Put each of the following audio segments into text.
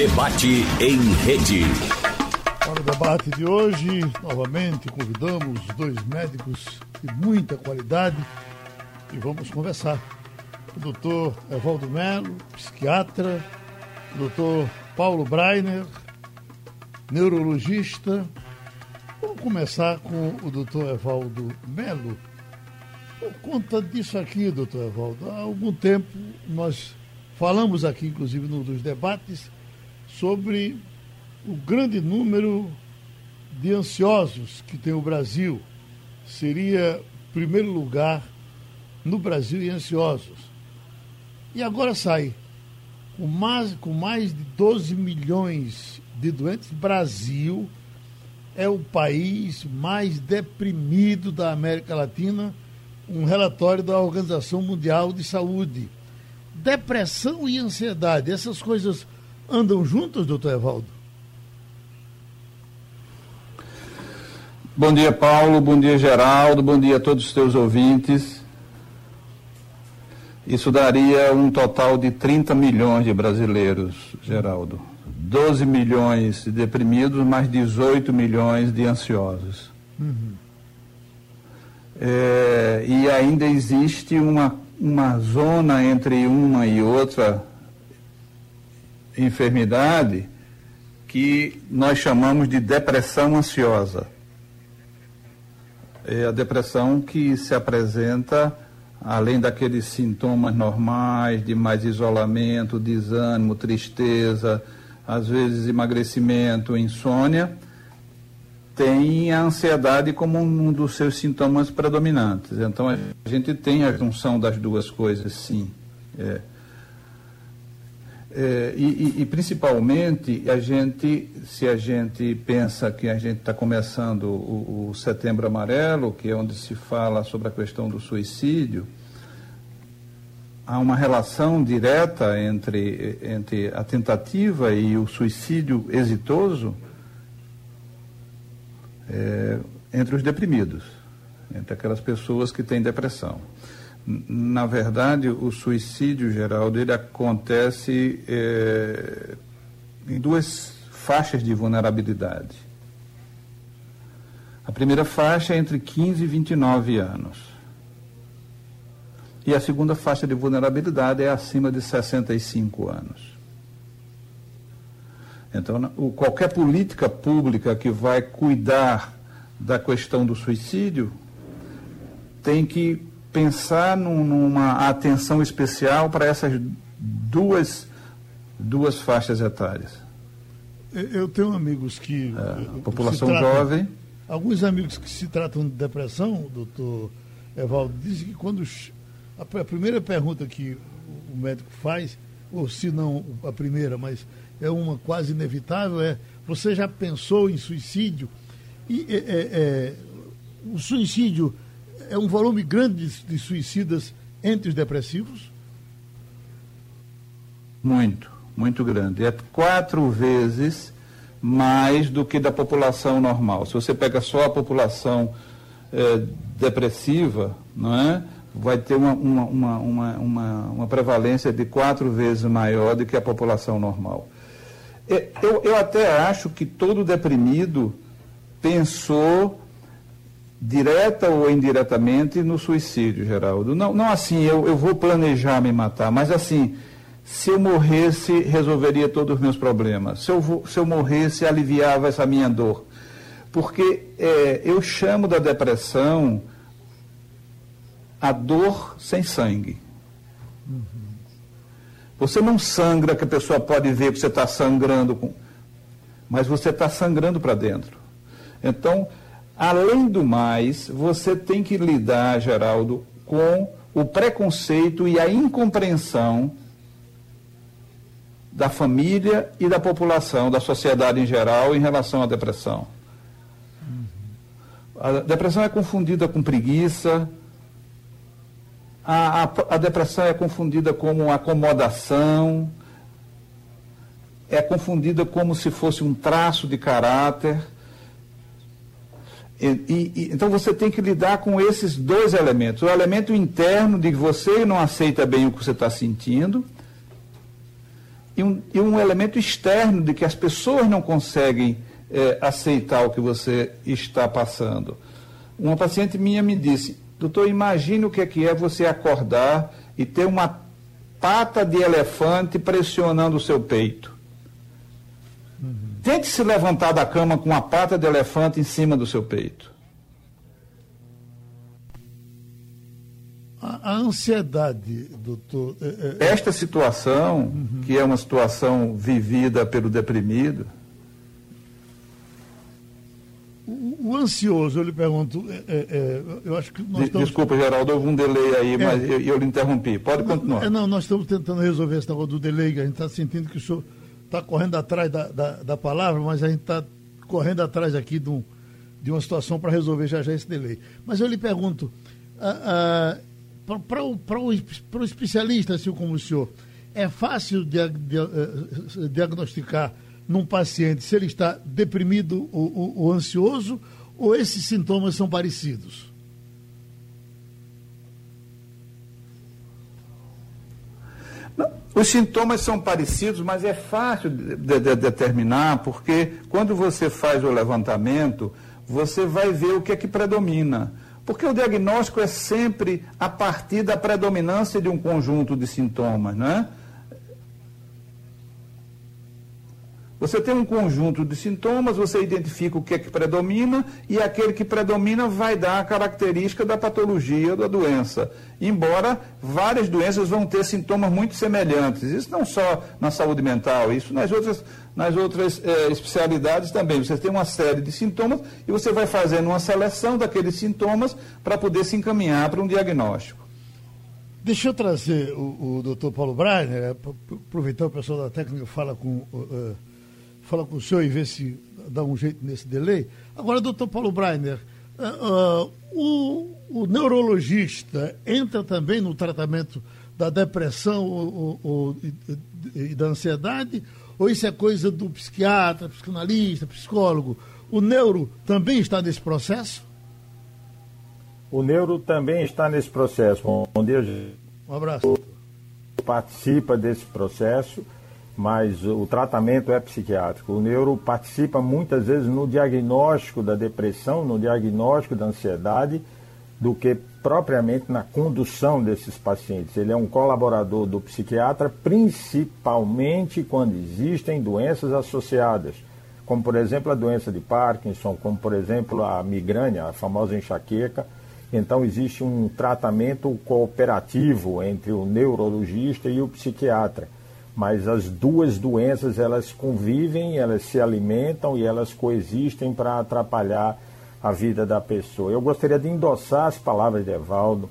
Debate em rede. Para o debate de hoje, novamente convidamos dois médicos de muita qualidade e vamos conversar. O doutor Evaldo Melo, psiquiatra, o doutor Paulo Breiner, neurologista. Vamos começar com o doutor Evaldo Melo. Por conta disso aqui, doutor Evaldo, há algum tempo nós falamos aqui, inclusive, num dos debates, sobre o grande número de ansiosos que tem o Brasil. Seria primeiro lugar no Brasil em ansiosos. E agora sai com mais, com mais de 12 milhões de doentes. Brasil é o país mais deprimido da América Latina, um relatório da Organização Mundial de Saúde. Depressão e ansiedade, essas coisas andam juntas, doutor Evaldo? Bom dia, Paulo. Bom dia, Geraldo. Bom dia a todos os teus ouvintes. Isso daria um total de 30 milhões de brasileiros, Geraldo. 12 milhões de deprimidos, mais 18 milhões de ansiosos. Uhum. É, e ainda existe uma, uma zona entre uma e outra enfermidade que nós chamamos de depressão ansiosa. É a depressão que se apresenta além daqueles sintomas normais de mais isolamento, desânimo, tristeza, às vezes emagrecimento, insônia, tem a ansiedade como um dos seus sintomas predominantes. Então a gente tem a junção das duas coisas, sim. É. É, e, e, principalmente a gente, se a gente pensa que a gente está começando o, o, Setembro Amarelo, que é onde se fala sobre a questão do suicídio, há uma relação direta entre, entre a tentativa e o suicídio exitoso é, entre os deprimidos, entre aquelas pessoas que têm depressão na verdade, o suicídio, Geraldo, ele acontece é, em duas faixas de vulnerabilidade. A primeira faixa é entre 15 e 29 anos. E a segunda faixa de vulnerabilidade é acima de 65 anos. Então, o, qualquer política pública que vai cuidar da questão do suicídio tem que pensar num, numa atenção especial para essas duas, duas faixas etárias. Eu tenho amigos que. É, a população tratam, jovem. Alguns amigos que se tratam de depressão, doutor Evaldo, dizem que quando. A, a primeira pergunta que o médico faz, ou se não a primeira, mas é uma quase inevitável, é: você já pensou em suicídio? E é, é, é o suicídio é um volume grande de, de suicidas entre os depressivos? Muito, muito grande. É quatro vezes mais do que da população normal. Se você pega só a população é, depressiva, não é? vai ter uma, uma, uma, uma, uma prevalência de quatro vezes maior do que a população normal. É, eu, eu até acho que todo deprimido pensou direta ou indiretamente no suicídio, Geraldo. Não, não assim, eu, eu vou planejar me matar, mas assim, se eu morresse, resolveria todos os meus problemas. Se eu, se eu morresse, aliviava essa minha dor. Porque é, eu chamo da depressão a dor sem sangue. Você não sangra que a pessoa pode ver que você está sangrando, com... mas você está sangrando para dentro. Então, Além do mais, você tem que lidar, Geraldo, com o preconceito e a incompreensão da família e da população, da sociedade em geral, em relação à depressão. A depressão é confundida com preguiça, a, a, a depressão é confundida como acomodação, é confundida como se fosse um traço de caráter. E, e, então você tem que lidar com esses dois elementos. O elemento interno de que você não aceita bem o que você está sentindo e um, e um elemento externo de que as pessoas não conseguem é, aceitar o que você está passando. Uma paciente minha me disse, doutor, imagine o que é, que é você acordar e ter uma pata de elefante pressionando o seu peito. Tente se levantar da cama com uma pata de elefante em cima do seu peito. A, a ansiedade, doutor. É, é... Esta situação, uhum. que é uma situação vivida pelo deprimido, o, ansioso, eu lhe pergunto, é, é, é eu acho que nós estamos... Desculpa, Geraldo, houve um delay aí, é. mas eu, eu lhe interrompi. Pode continuar. Não, nós estamos tentando resolver esse negócio do delay, que a gente está sentindo que o senhor está correndo atrás da, da, da, palavra, mas a gente está correndo atrás aqui de, um, de uma situação para resolver já já esse delay. Mas eu lhe pergunto, para o especialista, assim como o senhor, é fácil eh, diagnosticar num paciente se ele está deprimido ou, ou, ou ansioso ou esses sintomas são parecidos? Os sintomas são parecidos, mas é fácil de, de, de, determinar, porque quando você faz o levantamento, você vai ver o que é que predomina. Porque o diagnóstico é sempre a partir da predominância de um conjunto de sintomas, não é? Você tem um conjunto de sintomas, você identifica o que é que predomina e aquele que predomina vai dar a característica da patologia da doença. Embora várias doenças vão ter sintomas muito semelhantes. Isso não só na saúde mental, isso nas outras, nas outras eh, especialidades também. Você tem uma série de sintomas e você vai fazendo uma seleção daqueles sintomas para poder se encaminhar para um diagnóstico. Deixa eu trazer o, o doutor Paulo Breiner, aproveitar o pessoal da técnica fala com. Uh, falar com o senhor e ver se dá um jeito nesse delay. Agora, doutor Paulo Breiner, uh, uh, o, o, neurologista entra também no tratamento da depressão ou, ou, e, e da ansiedade? Ou isso é coisa do psiquiatra, psicanalista, psicólogo? O neuro também está nesse processo? O neuro também está nesse processo, onde um abraço. participa desse processo mas o tratamento é psiquiátrico. O neuro participa muitas vezes no diagnóstico da depressão, no diagnóstico da ansiedade, do que propriamente na condução desses pacientes. Ele é um colaborador do psiquiatra, principalmente quando existem doenças associadas, como por exemplo a doença de Parkinson, como por exemplo a migrânia, a famosa enxaqueca. Então existe um tratamento cooperativo entre o neurologista e o psiquiatra mas as duas doenças elas convivem, elas se alimentam e elas coexistem para atrapalhar a vida da pessoa. Eu gostaria de endossar as palavras de Evaldo,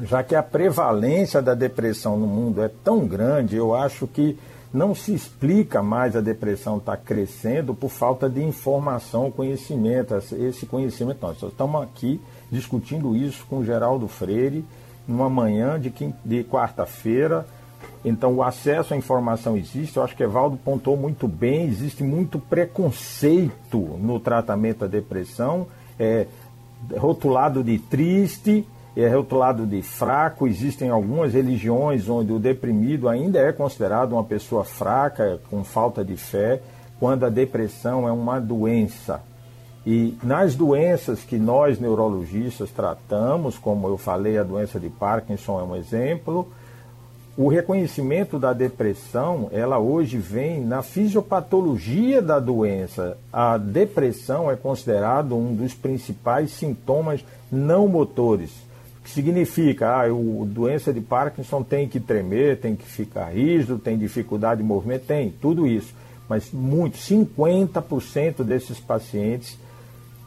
já que a prevalência da depressão no mundo é tão grande, eu acho que não se explica mais a depressão estar tá crescendo por falta de informação, conhecimento. Esse conhecimento, nós estamos aqui discutindo isso com Geraldo Freire, numa manhã de, de quarta-feira, então, o acesso à informação existe. Eu acho que Evaldo pontou muito bem. Existe muito preconceito no tratamento da depressão. É rotulado de triste, é rotulado de fraco. Existem algumas religiões onde o deprimido ainda é considerado uma pessoa fraca, com falta de fé, quando a depressão é uma doença. E nas doenças que nós neurologistas tratamos, como eu falei, a doença de Parkinson é um exemplo o reconhecimento da depressão, ela hoje vem na fisiopatologia da doença. A depressão é considerado um dos principais sintomas não motores. Que significa, ah, a doença de Parkinson tem que tremer, tem que ficar rígido, tem dificuldade de movimento, tem, tudo isso. Mas muito, 50% desses pacientes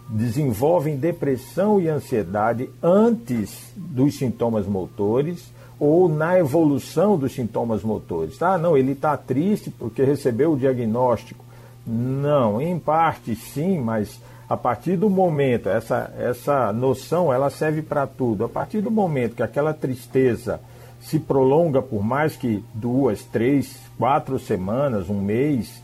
desenvolvem depressão e ansiedade antes dos sintomas motores ou na evolução dos sintomas motores. Ah, não, ele está triste porque recebeu o diagnóstico. Não, em parte sim, mas a partir do momento, essa, essa noção ela serve para tudo. A partir do momento que aquela tristeza se prolonga por mais que duas, três, quatro semanas, um mês,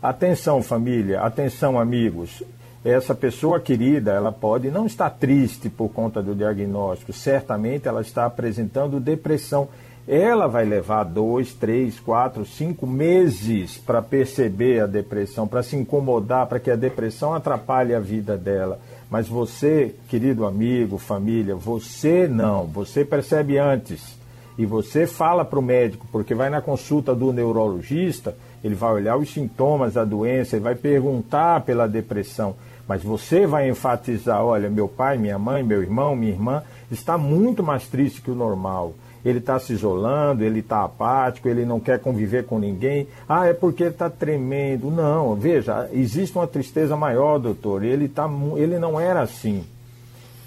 atenção família, atenção amigos, essa pessoa querida, ela pode não estar triste por conta do diagnóstico, certamente ela está apresentando depressão. ela vai levar dois, três, quatro, cinco meses para perceber a depressão, para se incomodar, para que a depressão atrapalhe a vida dela. Mas você, querido amigo, família, você não, você percebe antes. E você fala para o médico, porque vai na consulta do neurologista, ele vai olhar os sintomas da doença, ele vai perguntar pela depressão. Mas você vai enfatizar: olha, meu pai, minha mãe, meu irmão, minha irmã está muito mais triste que o normal ele está se isolando, ele está apático, ele não quer conviver com ninguém. Ah, é porque ele está tremendo. Não, veja, existe uma tristeza maior, doutor. Ele, tá, ele não era assim.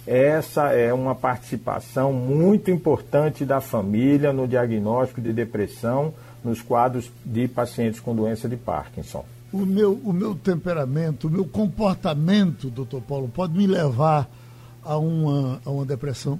Essa é uma participação muito importante da família no diagnóstico de depressão nos quadros de pacientes com doença de Parkinson. O meu, o meu temperamento, o meu comportamento, doutor Paulo, pode me levar a uma, a uma depressão?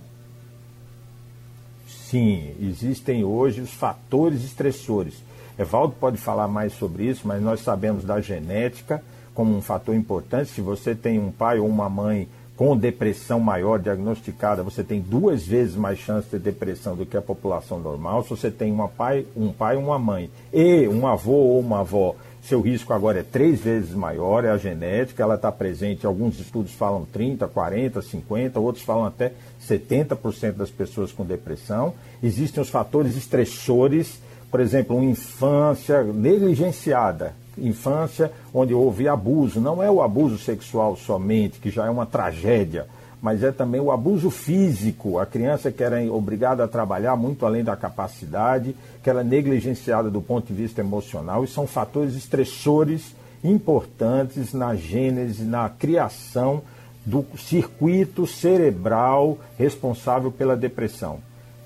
Sim, existem hoje os fatores estressores. Evaldo pode falar mais sobre isso, mas nós sabemos da genética como um fator importante. Se você tem um pai ou uma mãe com depressão maior diagnosticada, você tem duas vezes mais chance de depressão do que a população normal. Se você tem uma pai, um pai ou uma mãe e um avô ou uma avó seu risco agora é três vezes maior, é a genética, ela está presente, alguns estudos falam 30, 40, 50, outros falam até 70% das pessoas com depressão. Existem os fatores estressores, por exemplo, uma infância negligenciada, infância onde houve abuso, não é o abuso sexual somente, que já é uma tragédia, mas é também o abuso físico. A criança que era obrigada a trabalhar muito além da capacidade, que era negligenciada do ponto de vista emocional, e são fatores estressores importantes na gênese, na criação do circuito cerebral responsável pela depressão.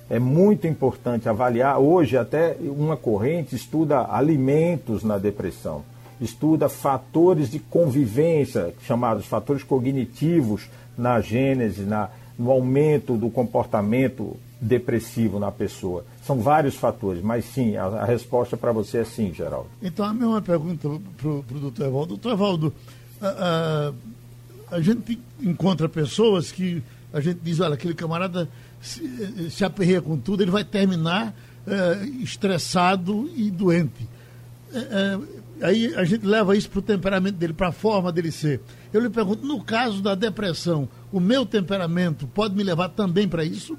É muito importante avaliar. Hoje, até uma corrente estuda alimentos na depressão, estuda fatores de convivência, chamados fatores cognitivos, na gênese, na, no aumento do comportamento depressivo na pessoa. São vários fatores, mas sim, a, a resposta para você é sim, Geraldo. Então, a mesma pergunta para o doutor Evaldo. Doutor Evaldo, a, a, a, gente encontra pessoas que a gente diz, olha, aquele camarada se, se aperreia com tudo, ele vai terminar é, estressado e doente. É, é, aí a gente leva isso para o temperamento dele, para a forma dele ser. Eu lhe pergunto, no caso da depressão, o meu temperamento pode me levar também para isso?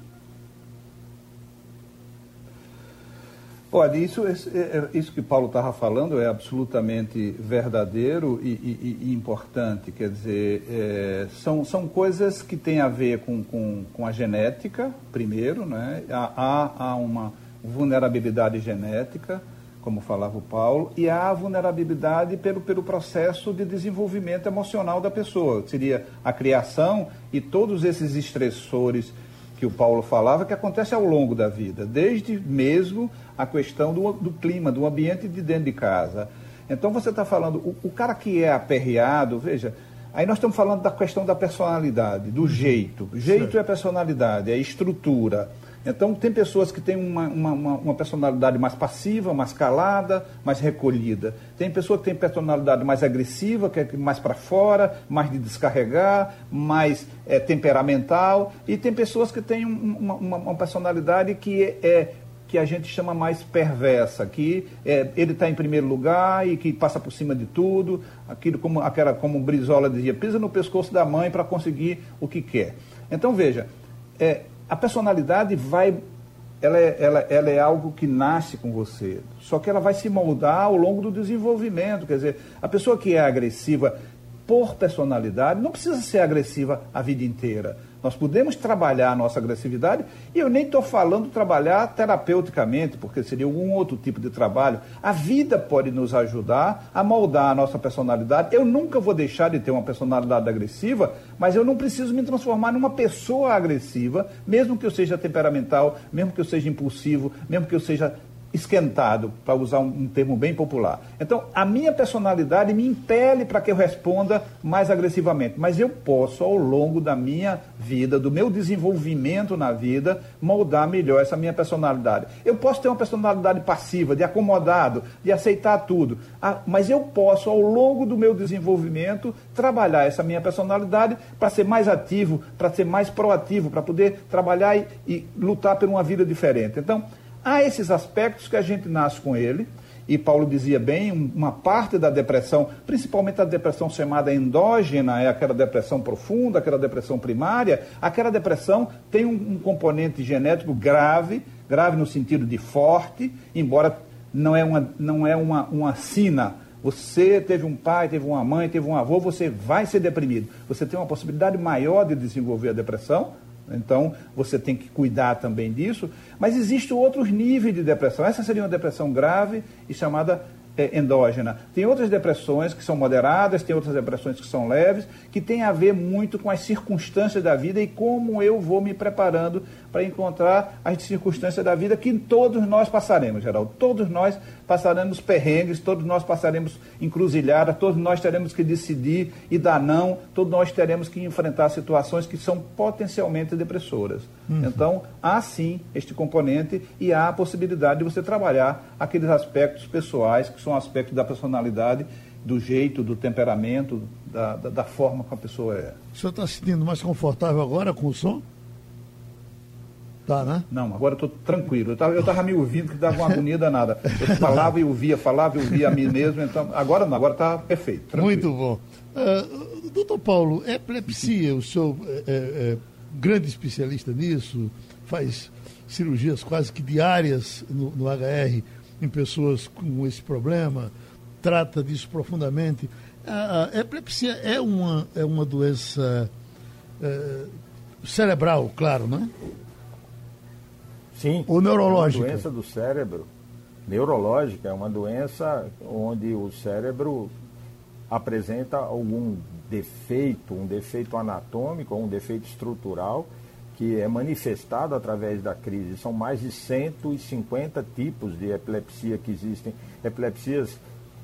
Olha, isso, é, é, isso que Paulo estava falando é absolutamente verdadeiro e, e, e importante. Quer dizer, é, são, são coisas que têm a ver com, com, com a genética, primeiro, né? há, há uma vulnerabilidade genética como falava o Paulo, e há a vulnerabilidade pelo, pelo processo de desenvolvimento emocional da pessoa. Seria a criação e todos esses estressores que o Paulo falava, que acontece ao longo da vida, desde mesmo a questão do, do clima, do ambiente de dentro de casa. Então você está falando, o, o cara que é aperreado, veja, Aí nós estamos falando da questão da personalidade, do jeito. Jeito é personalidade, é estrutura. Então, tem pessoas que têm uma, uma, uma, personalidade mais passiva, mais calada, mais recolhida. Tem pessoa que tem personalidade mais agressiva, que é mais para fora, mais de descarregar, mais é, temperamental. E tem pessoas que têm uma, uma, personalidade que é, é, que a gente chama mais perversa, que é, ele está em primeiro lugar e que passa por cima de tudo, aquilo como aquela como Brizola dizia, pisa no pescoço da mãe para conseguir o que quer. Então veja, é, a personalidade vai. Ela é, ela, ela é algo que nasce com você, só que ela vai se moldar ao longo do desenvolvimento. Quer dizer, a pessoa que é agressiva por personalidade não precisa ser agressiva a vida inteira. Nós podemos trabalhar a nossa agressividade, e eu nem estou falando trabalhar terapeuticamente, porque seria algum outro tipo de trabalho. A vida pode nos ajudar a moldar a nossa personalidade. Eu nunca vou deixar de ter uma personalidade agressiva, mas eu não preciso me transformar numa pessoa agressiva, mesmo que eu seja temperamental, mesmo que eu seja impulsivo, mesmo que eu seja esquentado, para usar um, termo bem popular. Então, a minha personalidade me impele para que eu responda mais agressivamente, mas eu posso, ao longo da minha vida, do meu desenvolvimento na vida, moldar melhor essa minha personalidade. Eu posso ter uma personalidade passiva, de acomodado, de aceitar tudo, ah, mas eu posso, ao longo do meu desenvolvimento, trabalhar essa minha personalidade para ser mais ativo, para ser mais proativo, para poder trabalhar e, e lutar por uma vida diferente. Então, há esses aspectos que a gente nasce com ele, e Paulo dizia bem, uma parte da depressão, principalmente a depressão chamada endógena, é aquela depressão profunda, aquela depressão primária, aquela depressão tem um, um componente genético grave, grave no sentido de forte, embora não é uma, não é uma, uma sina. Você teve um pai, teve uma mãe, teve um avô, você vai ser deprimido. Você tem uma possibilidade maior de desenvolver a depressão, então, você tem que cuidar também disso. Mas existem outros níveis de depressão. Essa seria uma depressão grave e chamada é, endógena. Tem outras depressões que são moderadas, tem outras depressões que são leves, que tem a ver muito com as circunstâncias da vida e como eu vou me preparando para encontrar as circunstâncias da vida que todos nós passaremos, Geraldo. Todos nós passaremos perrengues, todos nós passaremos encruzilhada, todos nós teremos que decidir e dar não, todos nós teremos que enfrentar situações que são potencialmente depressoras. Uhum. Então, há sim este componente e há a possibilidade de você trabalhar aqueles aspectos pessoais, que são aspectos da personalidade, do jeito, do temperamento, da, da, da forma como a pessoa é. O senhor está se sentindo mais confortável agora com o som? Tá, né? Não, agora eu tô tranquilo. Eu tava, eu tava me ouvindo que dava uma agonia danada. Eu falava e ouvia, falava e ouvia a mim mesmo, então agora não, agora está perfeito. Tranquilo. Muito bom. Uh, doutor Paulo, epilepsia, o senhor é, é, grande especialista nisso, faz cirurgias quase que diárias no, no HR em pessoas com esse problema, trata disso profundamente. A, a epilepsia é uma, é uma doença é, cerebral, claro, não é? Sim. É uma doença do cérebro. Neurológica é uma doença onde o cérebro apresenta algum defeito, um defeito anatômico um defeito estrutural que é manifestado através da crise. São mais de 150 tipos de epilepsia que existem. Epilepsias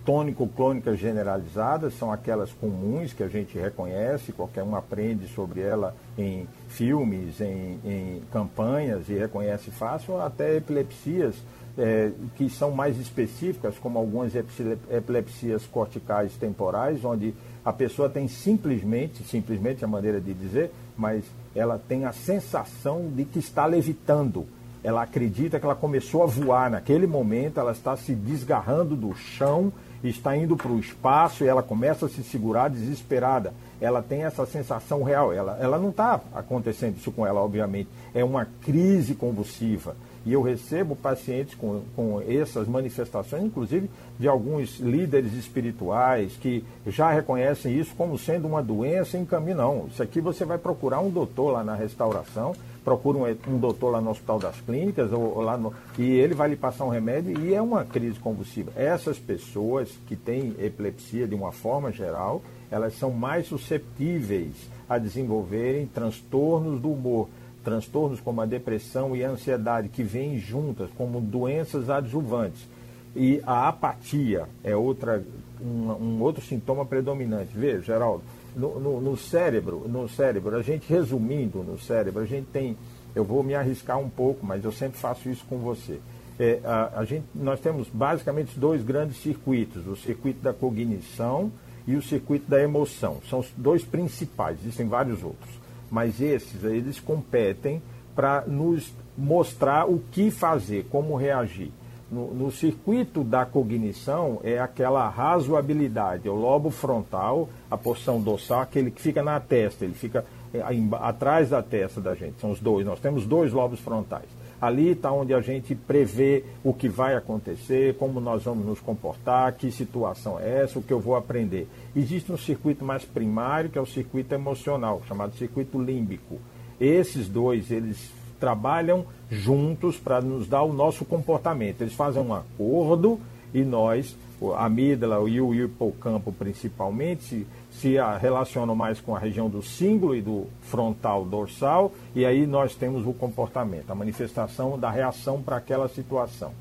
tônico-clônicas generalizadas são aquelas comuns que a gente reconhece, qualquer um aprende sobre ela em filmes, em, em campanhas e reconhece fácil, até epilepsias é, que são mais específicas, como algumas epilepsias corticais temporais, onde a pessoa tem simplesmente, simplesmente a maneira de dizer, mas ela tem a sensação de que está levitando. Ela acredita que ela começou a voar naquele momento, ela está se desgarrando do chão está indo para o espaço e ela começa a se segurar desesperada. Ela tem essa sensação real. Ela, ela não está acontecendo isso com ela, obviamente. É uma crise convulsiva. E eu recebo pacientes com, com essas manifestações, inclusive de alguns líderes espirituais que já reconhecem isso como sendo uma doença em caminho. Não, isso aqui você vai procurar um doutor lá na restauração procura um, um, doutor lá no Hospital das Clínicas ou, ou lá no, e ele vai lhe passar um remédio e é uma crise convulsiva. Essas pessoas que têm epilepsia de uma forma geral, elas são mais susceptíveis a desenvolverem transtornos do humor, transtornos como a depressão e a ansiedade que vêm juntas como doenças adjuvantes. E a apatia é outra um, um outro sintoma predominante. Veja, Geraldo, no, no, no, cérebro, no cérebro, a gente resumindo no cérebro, a gente tem, eu vou me arriscar um pouco, mas eu sempre faço isso com você. É, a, a gente, nós temos basicamente dois grandes circuitos, o circuito da cognição e o circuito da emoção. São os dois principais, existem vários outros. Mas esses, eles competem para nos mostrar o que fazer, como reagir. No, no, circuito da cognição é aquela razoabilidade, é o lobo frontal, a porção dorsal, aquele que fica na testa, ele fica é, atrás da testa da gente. São os dois, nós temos dois lobos frontais. Ali está onde a gente prevê o que vai acontecer, como nós vamos nos comportar, que situação é essa, o que eu vou aprender. Existe um circuito mais primário, que é o circuito emocional, chamado circuito límbico. Esses dois, eles trabalham juntos para nos dar o nosso comportamento. Eles fazem um acordo e nós, a amígdala e o hipocampo principalmente, se, se relacionam mais com a região do símbolo e do frontal dorsal, e aí nós temos o comportamento, a manifestação da reação para aquela situação.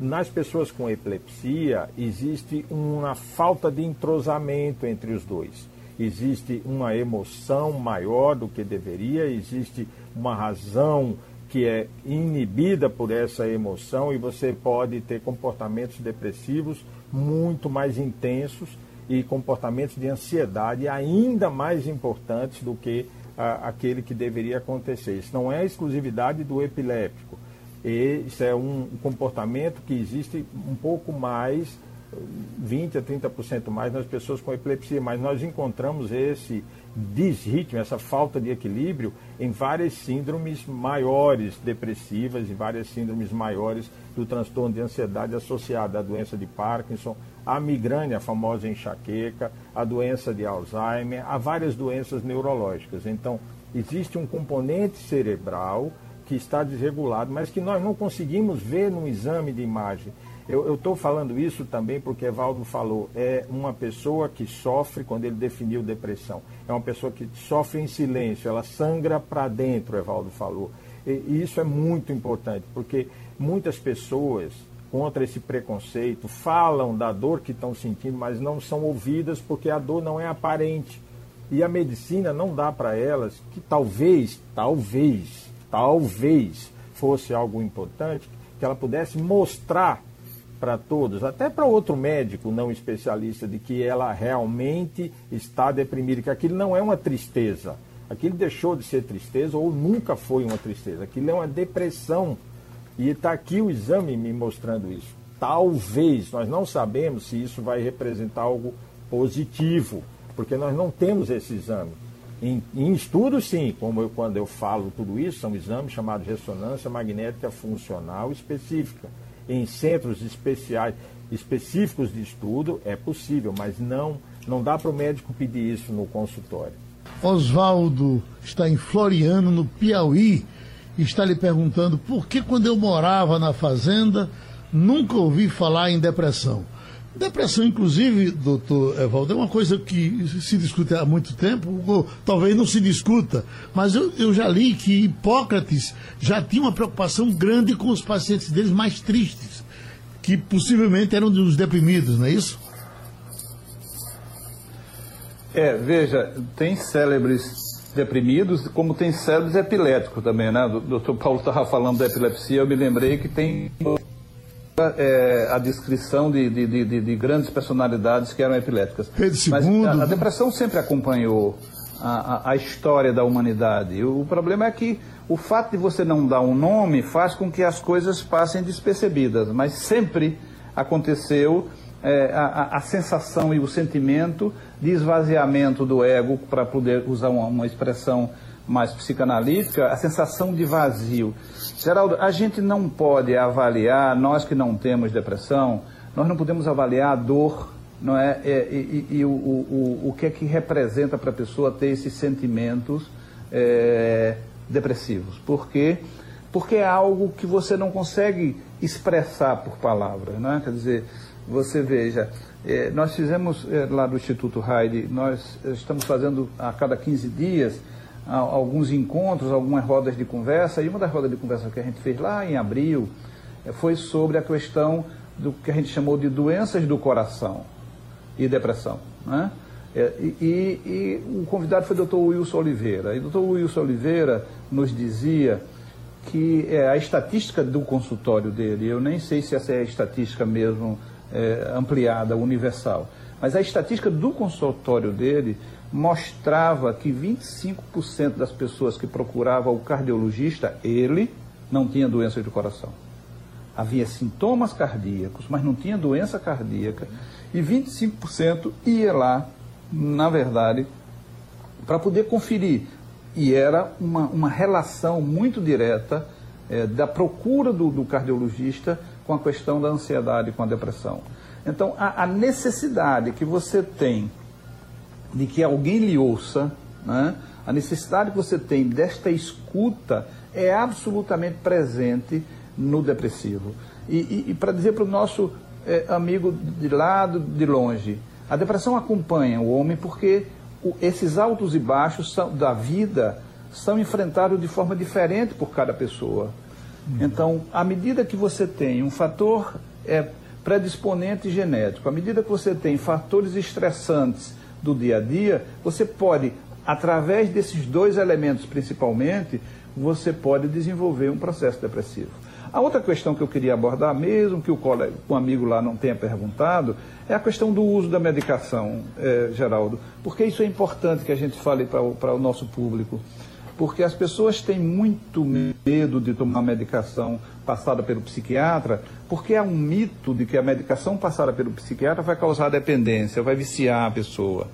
Nas pessoas com epilepsia, existe uma falta de entrosamento entre os dois. Existe uma emoção maior do que deveria, existe uma razão que é inibida por essa emoção e você pode ter comportamentos depressivos muito mais intensos e comportamentos de ansiedade ainda mais importantes do que a, aquele que deveria acontecer. Isso não é exclusividade do epiléptico. Isso é um comportamento que existe um pouco mais 20 a 30% mais nas pessoas com epilepsia, mas nós encontramos esse desritmo, essa falta de equilíbrio em várias síndromes maiores depressivas e várias síndromes maiores do transtorno de ansiedade associada à doença de Parkinson, à migrânia, a famosa enxaqueca, a doença de Alzheimer, a várias doenças neurológicas. Então, existe um componente cerebral que está desregulado, mas que nós não conseguimos ver no exame de imagem. Eu estou falando isso também porque Evaldo falou, é uma pessoa que sofre, quando ele definiu depressão, é uma pessoa que sofre em silêncio, ela sangra para dentro, Evaldo falou. E, e isso é muito importante, porque muitas pessoas, contra esse preconceito, falam da dor que estão sentindo, mas não são ouvidas porque a dor não é aparente. E a medicina não dá para elas que talvez, talvez, talvez fosse algo importante, que ela pudesse mostrar para todos, até para outro médico não especialista, de que ela realmente está deprimida, que aquilo não é uma tristeza. Aquilo deixou de ser tristeza ou nunca foi uma tristeza. Aquilo é uma depressão. E está aqui o exame me mostrando isso. Talvez, nós não sabemos se isso vai representar algo positivo, porque nós não temos esse exame. Em, em estudos, sim, como eu, quando eu falo tudo isso, são exames chamados ressonância magnética funcional específica em centros especiais, específicos de estudo, é possível, mas não, não dá para o médico pedir isso no consultório. Oswaldo está em Floriano, no Piauí, e está lhe perguntando por que quando eu morava na fazenda nunca ouvi falar em depressão. Depressão, inclusive, doutor Evaldo, é uma coisa que se discute há muito tempo, ou talvez não se discuta, mas eu, eu já li que Hipócrates já tinha uma preocupação grande com os pacientes deles mais tristes, que possivelmente eram os deprimidos, não é isso? É, veja, tem célebres deprimidos, como tem célebres epiléticos também, né? O doutor Paulo estava falando da epilepsia, eu me lembrei que tem é, a descrição de, de, de, de, grandes personalidades que eram epiléticas. Pedro II. Mas a, a depressão sempre acompanhou a, a, a, história da humanidade. O problema é que o fato de você não dar um nome faz com que as coisas passem despercebidas, mas sempre aconteceu é, a, a, sensação e o sentimento de esvaziamento do ego, para poder usar uma, uma expressão mais psicanalítica, a sensação de vazio. Geraldo, a gente não pode avaliar, nós que não temos depressão, nós não podemos avaliar a dor, não é? E, e, e o, o, o que é que representa para a pessoa ter esses sentimentos é, depressivos. Por quê? Porque é algo que você não consegue expressar por palavras, não é? Quer dizer, você veja, é, nós fizemos é, lá do Instituto Heide, nós estamos fazendo a cada 15 dias alguns encontros, algumas rodas de conversa, e uma das rodas de conversa que a gente fez lá em abril eh, foi sobre a questão do que a gente chamou de doenças do coração e depressão. Né? Eh, e, e, e o convidado foi o Dr. Wilson Oliveira. E o Dr. Wilson Oliveira nos dizia que é, a estatística do consultório dele, eu nem sei se essa é a estatística mesmo é, ampliada, universal, mas a estatística do consultório dele mostrava que 25% das pessoas que procuravam o cardiologista, ele não tinha doença de coração. Havia sintomas cardíacos, mas não tinha doença cardíaca. E 25% ia lá, na verdade, para poder conferir. E era uma, uma relação muito direta é, da procura do, do, cardiologista com a questão da ansiedade, com a depressão. Então, a, a necessidade que você tem de que alguém lhe ouça, né? a necessidade que você tem desta escuta é absolutamente presente no depressivo. E, e, e para dizer para o nosso é, amigo de lado, de longe, a depressão acompanha o homem porque o, esses altos e baixos são, da vida são enfrentados de forma diferente por cada pessoa. Uhum. Então, à medida que você tem um fator é, predisponente genético, à medida que você tem fatores estressantes do dia a dia, você pode, através desses dois elementos principalmente, você pode desenvolver um processo depressivo. A outra questão que eu queria abordar, mesmo que o, colega, o amigo lá não tenha perguntado, é a questão do uso da medicação, é, Geraldo, porque isso é importante que a gente fale para o, o nosso público. porque as pessoas têm muito medo de tomar medicação passada pelo psiquiatra, porque há um mito de que a medicação passada pelo psiquiatra vai causar dependência, vai viciar a pessoa.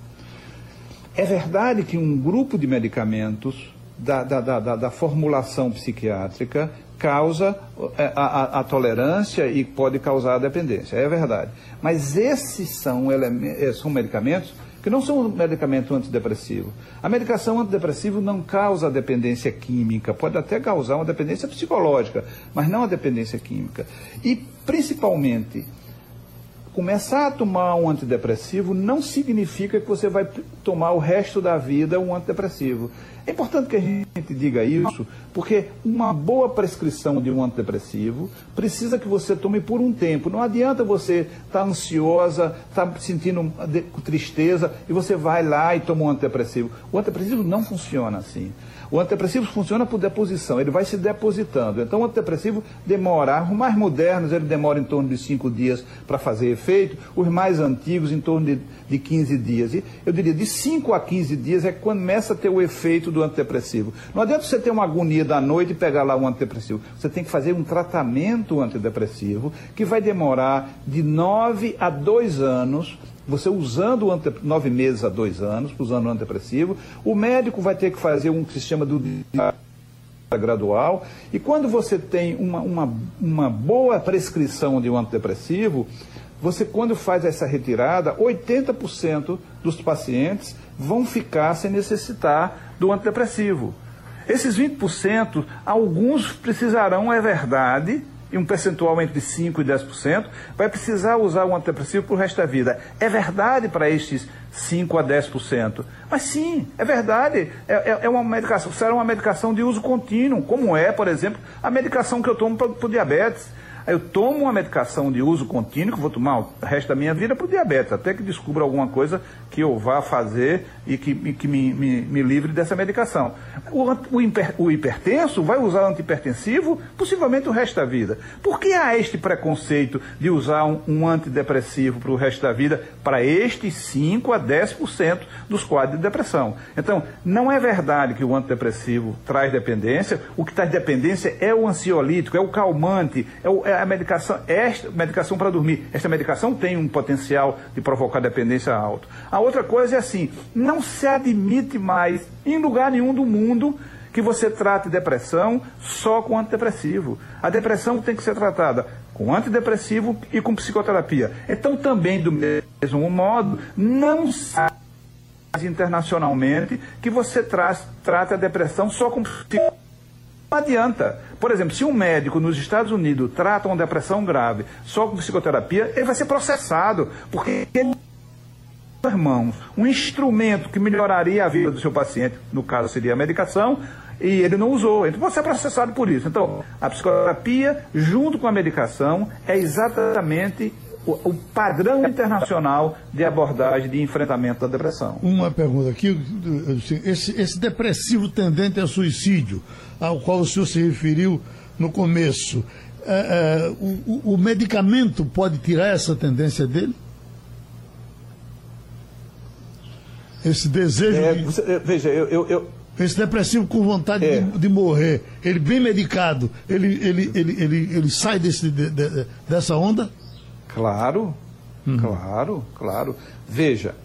É verdade que um grupo de medicamentos da, da, da, da formulação psiquiátrica causa é, a, a, a, tolerância e pode causar a dependência, é verdade. Mas esses são, eh, são medicamentos que não são um medicamento antidepressivo. A medicação antidepressiva não causa dependência química, pode até causar uma dependência psicológica, mas não a dependência química. E, principalmente, começar a tomar um antidepressivo não significa que você vai tomar o resto da vida um antidepressivo. É importante que a gente diga isso, porque uma boa prescrição de um antidepressivo precisa que você tome por um tempo. Não adianta você estar tá ansiosa, estar tá sentindo tristeza e você vai lá e toma um antidepressivo. O antidepressivo não funciona assim. O antidepressivo funciona por deposição, ele vai se depositando. Então, o antidepressivo demora, os mais modernos, ele demora em torno de 5 dias para fazer efeito, os mais antigos, em torno de, de 15 dias. E eu diria, de 5 a 15 dias é quando começa a ter o efeito do antidepressivo. Não adianta você ter uma agonia da noite e pegar lá um antidepressivo. Você tem que fazer um tratamento antidepressivo que vai demorar de 9 a 2 anos você usando o ante... nove meses a dois anos, usando o antidepressivo, o médico vai ter que fazer um chama do gradual, e quando você tem uma, uma, uma boa prescrição de um antidepressivo, você quando faz essa retirada, 80% dos pacientes vão ficar sem necessitar do antidepressivo. Esses 20%, alguns precisarão, é verdade, e um percentual entre 5% e 10%, vai precisar usar o antidepressivo para o resto da vida. É verdade para estes 5% a 10%. Mas sim, é verdade. É, é, é uma medicação, será uma medicação de uso contínuo, como é, por exemplo, a medicação que eu tomo para o diabetes. Eu tomo uma medicação de uso contínuo, que vou tomar o resto da minha vida para o diabetes, até que descubra alguma coisa que eu vá fazer e que, que me, me, me livre dessa medicação. O, o, hiper, o, hipertenso vai usar antihipertensivo possivelmente o resto da vida. Por que há este preconceito de usar um, um antidepressivo para o resto da vida para estes 5 a 10% dos quadros de depressão? Então, não é verdade que o antidepressivo traz dependência, o que traz dependência é o ansiolítico, é o calmante, é, o, é a medicação, esta medicação para dormir. Esta medicação tem um potencial de provocar dependência alto. A outra coisa é assim, não se admite mais em lugar nenhum do mundo que você trate depressão só com antidepressivo. A depressão tem que ser tratada com antidepressivo e com psicoterapia. Então, também, do mesmo modo, não se internacionalmente que você traz, trate a depressão só com psicoterapia. Não adianta. Por exemplo, se um médico nos Estados Unidos trata uma depressão grave só com psicoterapia, ele vai ser processado, porque ele mãos um instrumento que melhoraria a vida do seu paciente, no caso seria a medicação, e ele não usou. Então você é processado por isso. Então, a psicoterapia, junto com a medicação, é exatamente o, o padrão internacional de abordagem de enfrentamento da depressão. Uma pergunta aqui: esse, esse depressivo tendente a suicídio, ao qual o senhor se referiu no começo, é, é, o, o medicamento pode tirar essa tendência dele? Esse desejo. É, de... você, é, veja, eu, eu, eu, Esse depressivo com vontade é. de, de, morrer, ele bem medicado, ele, ele, ele, ele, ele sai desse, de, de, dessa onda? Claro, uhum. claro, claro. Veja,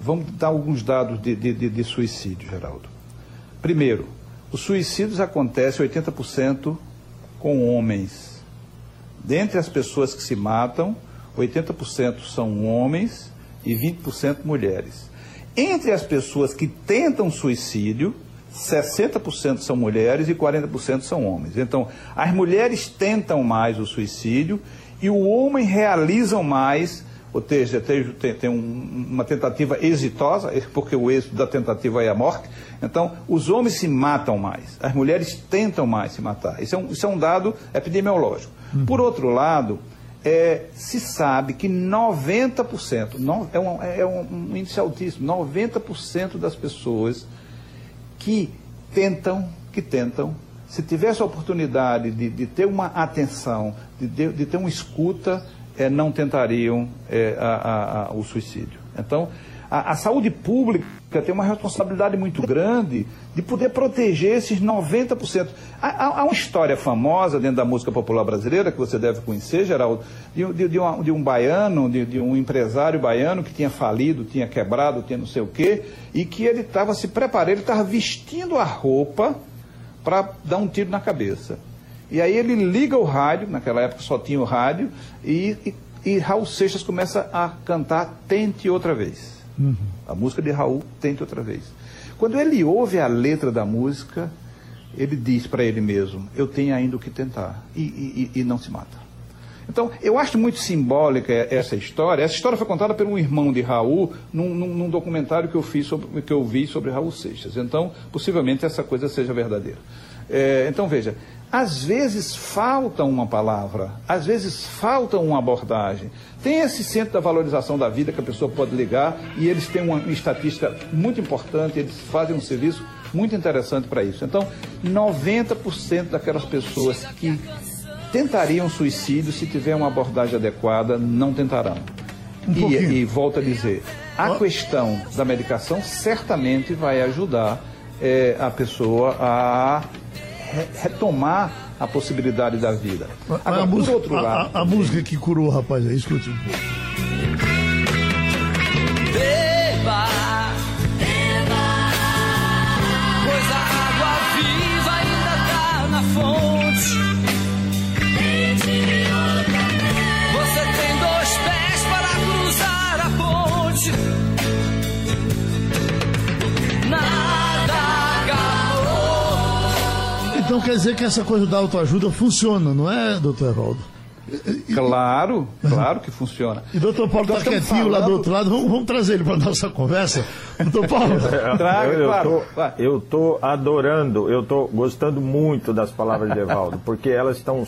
vamos dar alguns dados de, de, de, de suicídio, Geraldo. Primeiro, os suicídios acontecem 80% com homens. Dentre as pessoas que se matam, 80% são homens e 20% mulheres. Entre as pessoas que tentam suicídio, 60% são mulheres e 40% são homens. Então, as mulheres tentam mais o suicídio e o homem realizam mais, ou seja, tem, tem um, uma tentativa exitosa, porque o êxito da tentativa é a morte. Então, os homens se matam mais, as mulheres tentam mais se matar. Isso é um, isso é um dado epidemiológico. Uhum. Por outro lado, é, se sabe que 90%, no, é, um, é um, um índice altíssimo, 90% das pessoas que tentam, que tentam, se tivesse a oportunidade de, de ter uma atenção, de, de, de ter uma escuta, é, não tentariam é, a, a, o suicídio. Então, a, a, saúde pública tem uma responsabilidade muito grande de poder proteger esses 90%. Há, há uma história famosa dentro da música popular brasileira, que você deve conhecer, Geraldo, de, de, de, uma, de um baiano, de, de, um empresário baiano que tinha falido, tinha quebrado, tinha não sei o quê, e que ele estava se preparando, ele estava vestindo a roupa para dar um tiro na cabeça. E aí ele liga o rádio, naquela época só tinha o rádio, e, e, e Raul Seixas começa a cantar Tente Outra Vez. Uhum. A música de Raul, Tente Outra Vez. Quando ele ouve a letra da música, ele diz para ele mesmo: Eu tenho ainda o que tentar. E, e, e, não se mata. Então, eu acho muito simbólica essa história. Essa história foi contada por um irmão de Raul num, num, num documentário que eu, fiz sobre, que eu vi sobre Raul Seixas. Então, possivelmente essa coisa seja verdadeira. É, então, veja, às vezes falta uma palavra, às vezes falta uma abordagem. Tem esse centro da valorização da vida que a pessoa pode ligar e eles têm uma estatística muito importante, eles fazem um serviço muito interessante para isso. Então, 90% daquelas pessoas que tentariam suicídio se tiver uma abordagem adequada, não tentarão. Um e, e volto a dizer, a oh. questão da medicação certamente vai ajudar é, a pessoa a retomar a possibilidade da vida. Agora, a, música, outro lado, a, a, a música que curou o rapaz, é isso que eu Então quer dizer que essa coisa da autoajuda funciona, não é, doutor Evaldo? Claro, claro que funciona. E doutor Paulo está quietinho falando... lá do outro lado, vamos, vamos trazer ele para a nossa conversa. Doutor Paulo. Traga, eu, claro. Eu estou adorando, eu estou gostando muito das palavras de Evaldo, porque elas estão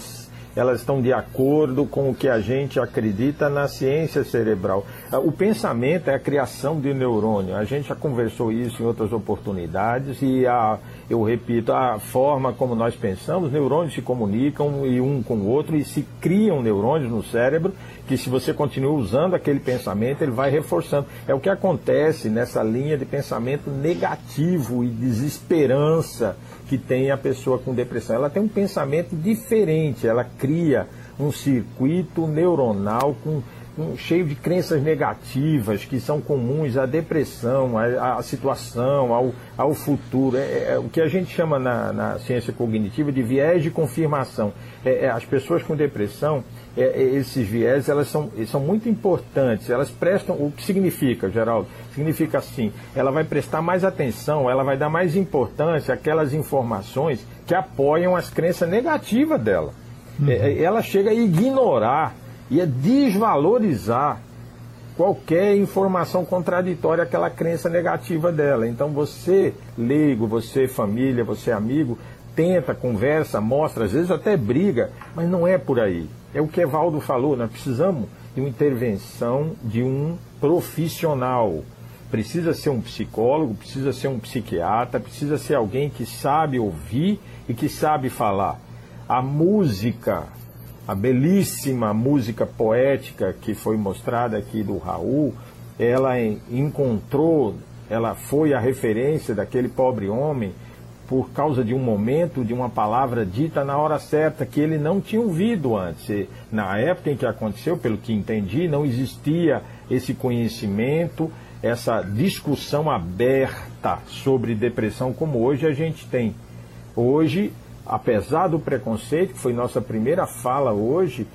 elas estão de acordo com o que a gente acredita na ciência cerebral. O pensamento é a criação de neurônio. A gente já conversou isso em outras oportunidades e a, eu repito, a forma como nós pensamos, neurônios se comunicam e um com o outro e se criam neurônios no cérebro que se você continua usando aquele pensamento, ele vai reforçando. É o que acontece nessa linha de pensamento negativo e desesperança que tem a pessoa com depressão. Ela tem um pensamento diferente, ela cria um circuito neuronal com, um, cheio de crenças negativas que são comuns à depressão, à, à situação, ao, ao futuro. É, é, é, o que a gente chama na, na, ciência cognitiva de viés de confirmação. É, é as pessoas com depressão, é, esses viés, elas são, são muito importantes. Elas prestam, o que significa, Geraldo? Significa assim, ela vai prestar mais atenção, ela vai dar mais importância àquelas informações que apoiam as crenças negativas dela. Uhum. É, ela chega a ignorar e a desvalorizar qualquer informação contraditória àquela crença negativa dela. Então você, leigo, você, família, você, amigo, tenta, conversa, mostra, às vezes até briga, mas não é por aí. É o que Evaldo falou, nós precisamos de uma intervenção de um profissional precisa ser um psicólogo, precisa ser um psiquiatra, precisa ser alguém que sabe ouvir e que sabe falar. A música, a belíssima música poética que foi mostrada aqui do Raul, ela encontrou, ela foi a referência daquele pobre homem por causa de um momento, de uma palavra dita na hora certa que ele não tinha ouvido antes. Na época em que aconteceu, pelo que entendi, não existia esse conhecimento essa discussão aberta sobre depressão como hoje a gente tem. Hoje, apesar do preconceito, que foi nossa primeira fala hoje,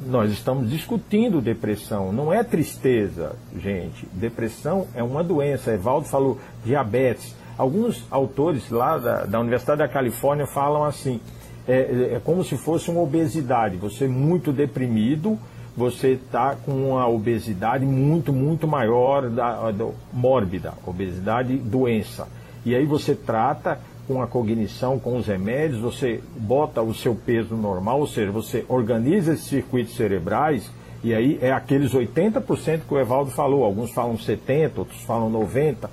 nós estamos discutindo depressão. Não é tristeza, gente. Depressão é uma doença. Evaldo falou diabetes. Alguns autores lá da, da Universidade da Califórnia falam assim: é, é como se fosse uma obesidade. Você é muito deprimido você está com uma obesidade muito, muito maior, da, da, mórbida, obesidade doença. E aí você trata com a cognição, com os remédios, você bota o seu peso normal, ou seja, você organiza esses circuitos cerebrais, e aí é aqueles 80% que o Evaldo falou, alguns falam 70%, outros falam 90%,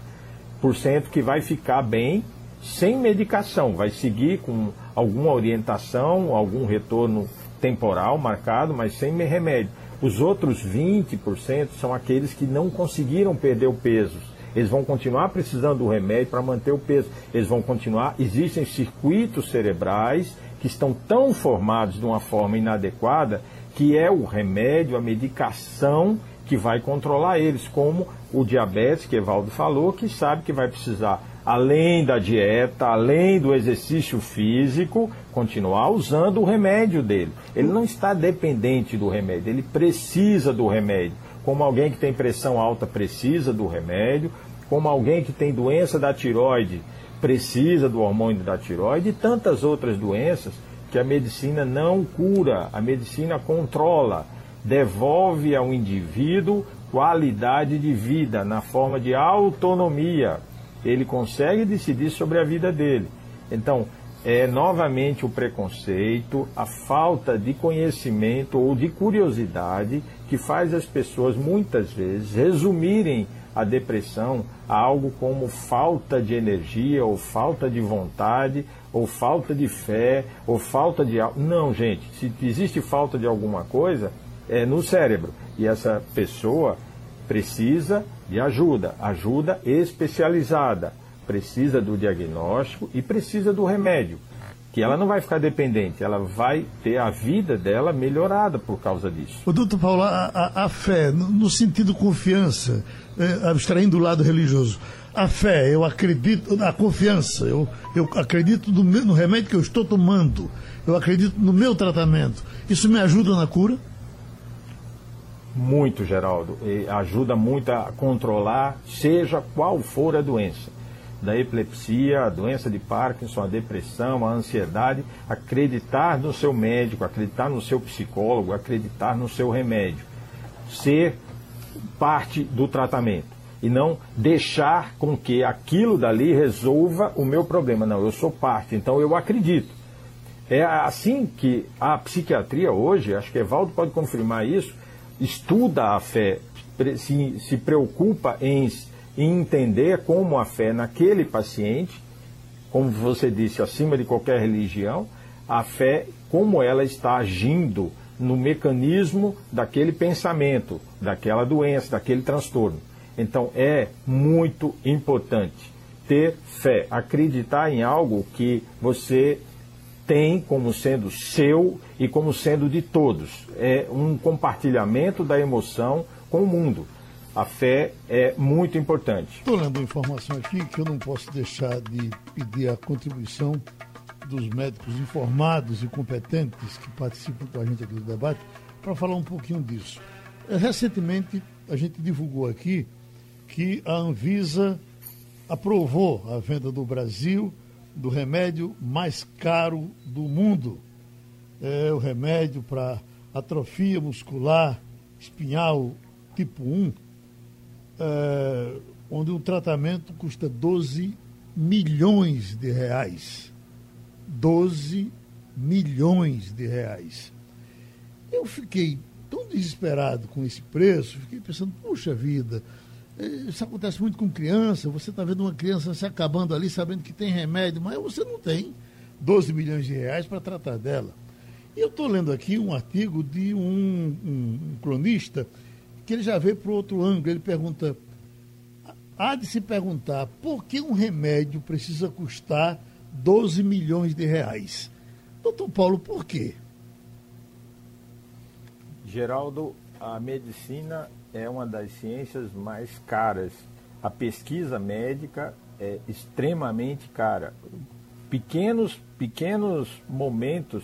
que vai ficar bem sem medicação, vai seguir com alguma orientação, algum retorno temporal marcado, mas sem remédio. Os outros 20% são aqueles que não conseguiram perder o peso. Eles vão continuar precisando do remédio para manter o peso. Eles vão continuar. Existem circuitos cerebrais que estão tão formados de uma forma inadequada que é o remédio, a medicação que vai controlar eles, como o diabetes, que Evaldo falou, que sabe que vai precisar, além da dieta, além do exercício físico, continuar usando o remédio dele. Ele não está dependente do remédio, ele precisa do remédio. Como alguém que tem pressão alta precisa do remédio, como alguém que tem doença da tiroide precisa do hormônio da tiroide e tantas outras doenças que a medicina não cura, a medicina controla, devolve ao indivíduo qualidade de vida na forma de autonomia. Ele consegue decidir sobre a vida dele. Então, é novamente o preconceito, a falta de conhecimento ou de curiosidade que faz as pessoas muitas vezes resumirem a depressão a algo como falta de energia, ou falta de vontade, ou falta de fé, ou falta de. Não, gente, se existe falta de alguma coisa, é no cérebro. E essa pessoa precisa de ajuda, ajuda especializada, precisa do diagnóstico e precisa do remédio. Que ela não vai ficar dependente, ela vai ter a vida dela melhorada por causa disso. O doutor Paulo, a, a, a fé, no, no sentido confiança, é, abstraindo do lado religioso, a fé, eu acredito, a confiança, eu, eu acredito no, no remédio que eu estou tomando, eu acredito no meu tratamento. Isso me ajuda na cura? Muito, Geraldo. E ajuda muito a controlar, seja qual for a doença. Da epilepsia, a doença de Parkinson, a depressão, a ansiedade, acreditar no seu médico, acreditar no seu psicólogo, acreditar no seu remédio. Ser parte do tratamento e não deixar com que aquilo dali resolva o meu problema. Não, eu sou parte, então eu acredito. É assim que a psiquiatria hoje, acho que Evaldo pode confirmar isso, estuda a fé, se, se preocupa em, em entender como a fé naquele paciente, como você disse, acima de qualquer religião, a fé, como ela está agindo no mecanismo daquele pensamento, daquela doença, daquele transtorno. Então é muito importante ter fé, acreditar em algo que você tem como sendo seu e como sendo de todos. É um compartilhamento da emoção com o mundo. A fé é muito importante. Estou lendo informação aqui que eu não posso deixar de pedir a contribuição dos médicos informados e competentes que participam com a gente aqui do debate para falar um pouquinho disso. É, recentemente, a gente divulgou aqui que a Anvisa aprovou a venda do Brasil do remédio mais caro do mundo. É o remédio para atrofia muscular espinhal tipo 1, é, onde o tratamento custa 12 milhões de reais. 12 milhões de reais. Eu fiquei tão desesperado com esse preço, fiquei pensando, puxa vida, isso acontece muito com criança, você está vendo uma criança se acabando ali sabendo que tem remédio, mas você não tem 12 milhões de reais para tratar dela. E eu estou lendo aqui um artigo de um, um, um cronista que ele já veio para o outro ângulo. Ele pergunta: há de se perguntar por que um remédio precisa custar 12 milhões de reais. Doutor Paulo, por quê? Geraldo, a medicina é uma das ciências mais caras. A pesquisa médica é extremamente cara. Pequenos, pequenos momentos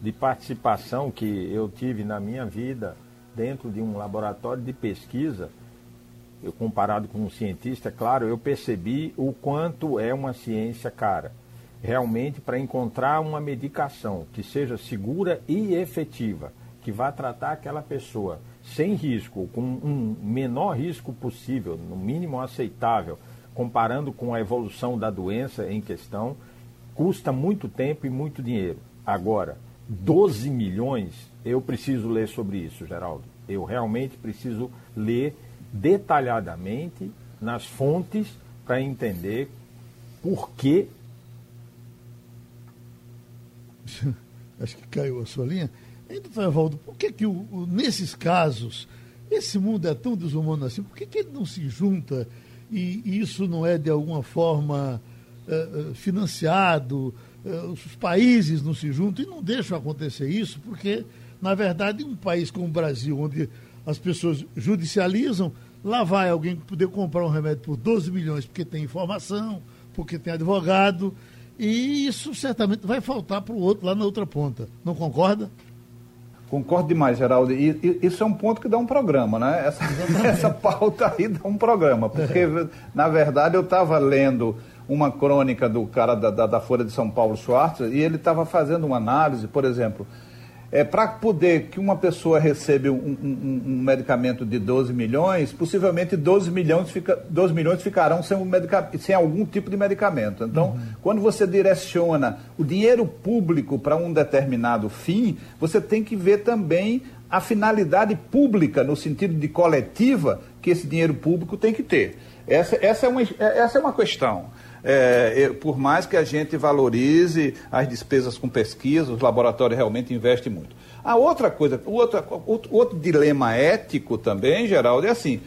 de participação que eu tive na minha vida dentro de um laboratório de pesquisa, eu comparado com um cientista, claro, eu percebi o quanto é uma ciência cara. Realmente, para encontrar uma medicação que seja segura e efetiva, que vá tratar aquela pessoa sem risco, com um menor risco possível, no mínimo aceitável, comparando com a evolução da doença em questão, custa muito tempo e muito dinheiro. Agora, 12 milhões, eu preciso ler sobre isso, Geraldo. Eu realmente preciso ler detalhadamente nas fontes para entender por que. Acho que caiu a sua linha. Hein, doutor Evaldo, por que, que o, o, nesses casos, esse mundo é tão desumano assim? Por que, que ele não se junta e, e isso não é de alguma forma uh, financiado? Uh, os países não se juntam e não deixam acontecer isso, porque, na verdade, um país como o Brasil, onde as pessoas judicializam, lá vai alguém poder comprar um remédio por 12 milhões porque tem informação, porque tem advogado, e isso certamente vai faltar para o outro lá na outra ponta. Não concorda? Concordo demais, Geraldo. E, e, isso é um ponto que dá um programa, né? Essa, essa pauta aí dá um programa. Porque, na verdade, eu estava lendo uma crônica do cara da, da, da Folha de São Paulo, Schwartz, e ele estava fazendo uma análise, por exemplo, é, para poder que uma pessoa receba um, um, um, medicamento de 12 milhões, possivelmente 12 milhões, fica, 12 milhões ficarão sem, um sem algum tipo de medicamento. Então, uhum. quando você direciona o dinheiro público para um determinado fim, você tem que ver também a finalidade pública, no sentido de coletiva, que esse dinheiro público tem que ter. Essa, essa, é, uma, essa é uma questão. É, por mais que a gente valorize as despesas com pesquisa, os laboratórios realmente investem muito. A outra coisa, outro, outro, outro dilema ético também, Geraldo, é assim: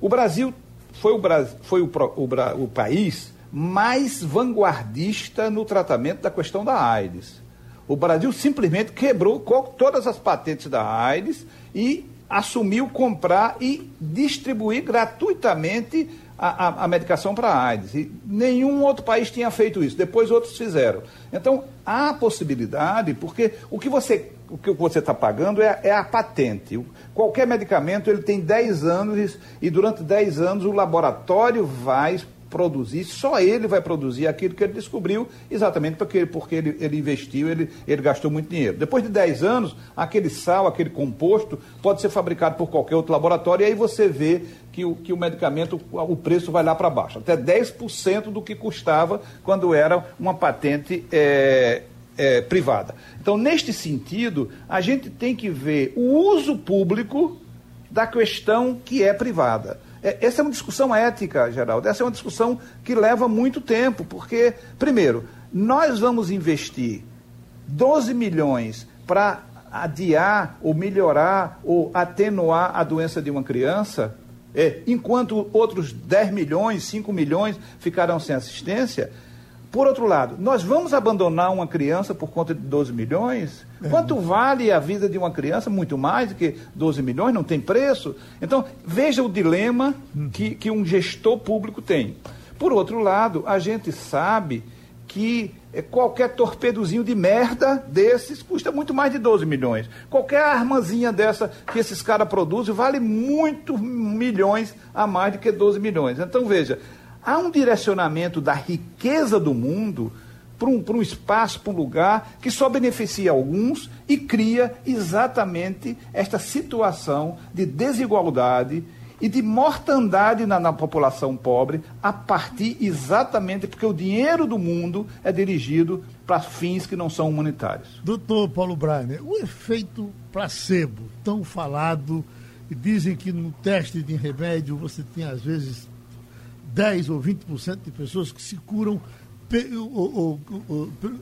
o Brasil foi o, foi o, o, o país mais vanguardista no tratamento da questão da AIDS. O Brasil simplesmente quebrou todas as patentes da AIDS e assumiu comprar e distribuir gratuitamente a, a, a medicação para AIDS. E nenhum outro país tinha feito isso. Depois outros fizeram. Então, há possibilidade, porque o que você o que você está pagando é, é, a patente. Qualquer medicamento ele tem 10 anos e durante 10 anos o laboratório vai produzir, só ele vai produzir aquilo que ele descobriu, exatamente porque, porque ele, ele investiu, ele, ele gastou muito dinheiro. Depois de 10 anos, aquele sal, aquele composto, pode ser fabricado por qualquer outro laboratório, e aí você vê que o, que o medicamento, o preço vai lá para baixo, até 10% do que custava quando era uma patente é, é, privada. Então, neste sentido, a gente tem que ver o uso público da questão que é privada. É, essa é uma discussão ética, Geraldo. Essa é uma discussão que leva muito tempo, porque, primeiro, nós vamos investir 12 milhões para adiar ou melhorar ou atenuar a doença de uma criança, é, enquanto outros 10 milhões, 5 milhões ficarão sem assistência. Por outro lado, nós vamos abandonar uma criança por conta de 12 milhões? É. Quanto vale a vida de uma criança? Muito mais do que 12 milhões, não tem preço. Então, veja o dilema que, que um gestor público tem. Por outro lado, a gente sabe que é, qualquer torpedozinho de merda desses custa muito mais de 12 milhões. Qualquer armazinha dessa que esses caras produzem vale muito milhões a mais do que 12 milhões. Então, veja, há um direcionamento da riqueza do mundo para um, um espaço, para um lugar que só beneficia alguns e cria exatamente esta situação de desigualdade e de mortandade na, na, população pobre a partir exatamente porque o dinheiro do mundo é dirigido para fins que não são humanitários. Doutor Paulo Brainer, o efeito placebo, tão falado, dizem que no teste de remédio você tem às vezes 10 ou 20% de pessoas que se curam pelo,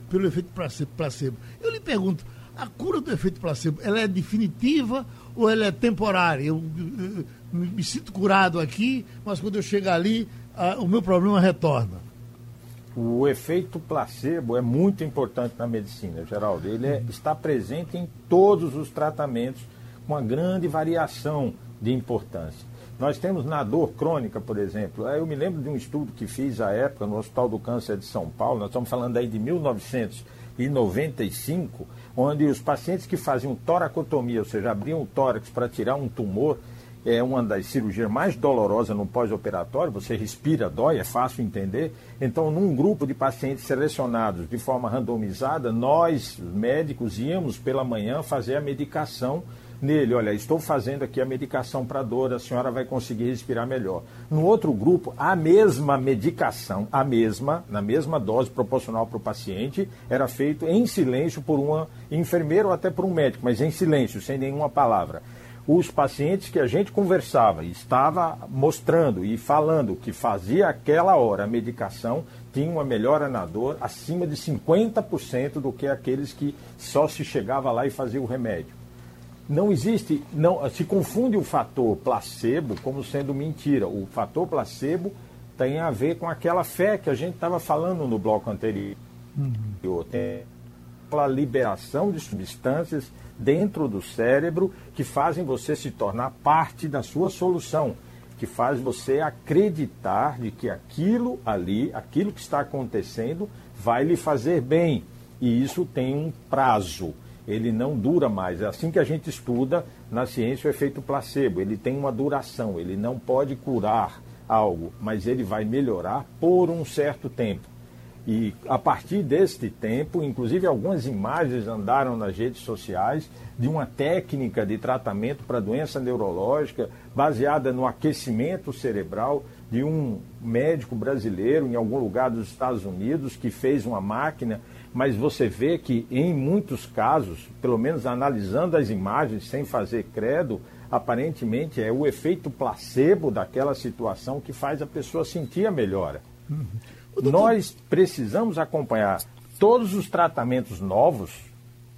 pelo efeito placebo. Eu lhe pergunto, a cura do efeito placebo, ela é definitiva ou ela é temporária? Eu, eu, eu me sinto curado aqui, mas quando eu chegar ali, a, o meu problema retorna. O efeito placebo é muito importante na medicina, Geraldo. Ele é, está presente em todos os tratamentos, com uma grande variação de importância. Nós temos na dor crônica, por exemplo. Eu me lembro de um estudo que fiz à época no Hospital do Câncer de São Paulo, nós estamos falando aí de 1995, onde os pacientes que faziam toracotomia, ou seja, abriam o tórax para tirar um tumor, é uma das cirurgias mais dolorosas no pós-operatório, você respira, dói, é fácil entender. Então, num grupo de pacientes selecionados de forma randomizada, nós, médicos, íamos pela manhã fazer a medicação nele, olha, estou fazendo aqui a medicação para dor, a senhora vai conseguir respirar melhor. No outro grupo, a mesma medicação, a mesma, na mesma dose proporcional para o paciente, era feito em silêncio por uma enfermeira ou até por um médico, mas em silêncio, sem nenhuma palavra. Os pacientes que a gente conversava estava mostrando e falando que fazia aquela hora a medicação tinham uma melhora na dor acima de 50% do que aqueles que só se chegava lá e fazia o remédio. Não existe, não se confunde o fator placebo como sendo mentira. O fator placebo tem a ver com aquela fé que a gente estava falando no bloco anterior. Uhum. Tem aquela liberação de substâncias dentro do cérebro que fazem você se tornar parte da sua solução, que faz você acreditar de que aquilo ali, aquilo que está acontecendo, vai lhe fazer bem. E isso tem um prazo ele não dura mais. É assim que a gente estuda na ciência o efeito placebo. Ele tem uma duração, ele não pode curar algo, mas ele vai melhorar por um certo tempo. E a partir deste tempo, inclusive algumas imagens andaram nas redes sociais de uma técnica de tratamento para doença neurológica baseada no aquecimento cerebral de um médico brasileiro em algum lugar dos Estados Unidos que fez uma máquina mas você vê que em muitos casos, pelo menos analisando as imagens sem fazer credo, aparentemente é o efeito placebo daquela situação que faz a pessoa sentir a melhora. Uhum. Nós precisamos acompanhar todos os tratamentos novos,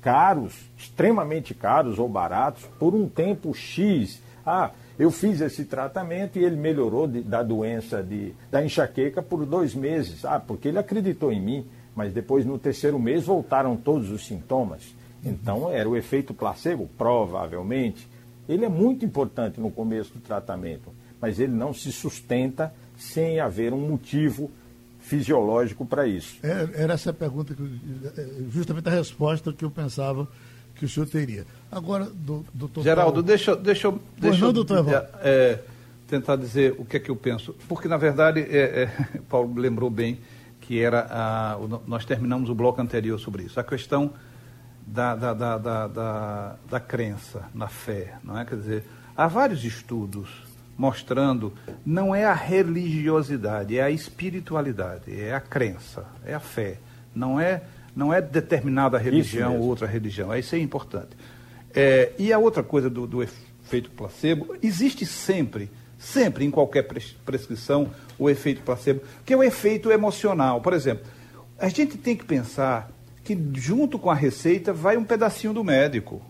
caros, extremamente caros ou baratos, por um tempo X. Ah, eu fiz esse tratamento e ele melhorou de, da doença de, da enxaqueca por dois meses. Ah, porque ele acreditou em mim mas depois no terceiro mês voltaram todos os sintomas. Então era o efeito placebo, provavelmente. Ele é muito importante no começo do tratamento, mas ele não se sustenta sem haver um motivo fisiológico para isso. É, era essa a pergunta, que, é, justamente a resposta que eu pensava que o senhor teria. Agora, doutor. Geraldo, deixa, deixa, deixa não, doutor é, é, tentar dizer o que é que eu penso. Porque, na verdade, é, é Paulo lembrou bem que era a, o, nós terminamos o bloco anterior sobre isso, a questão da, da, da, da, da, da crença na fé, não é? Quer dizer, há vários estudos mostrando não é a religiosidade, é a espiritualidade, é a crença, é a fé, não é não é determinada religião ou outra religião, isso é importante. É, e a outra coisa do, do efeito placebo, existe sempre sempre em qualquer prescrição o efeito placebo, que é o efeito emocional. Por exemplo, a gente tem que pensar que junto com a receita vai um pedacinho do médico.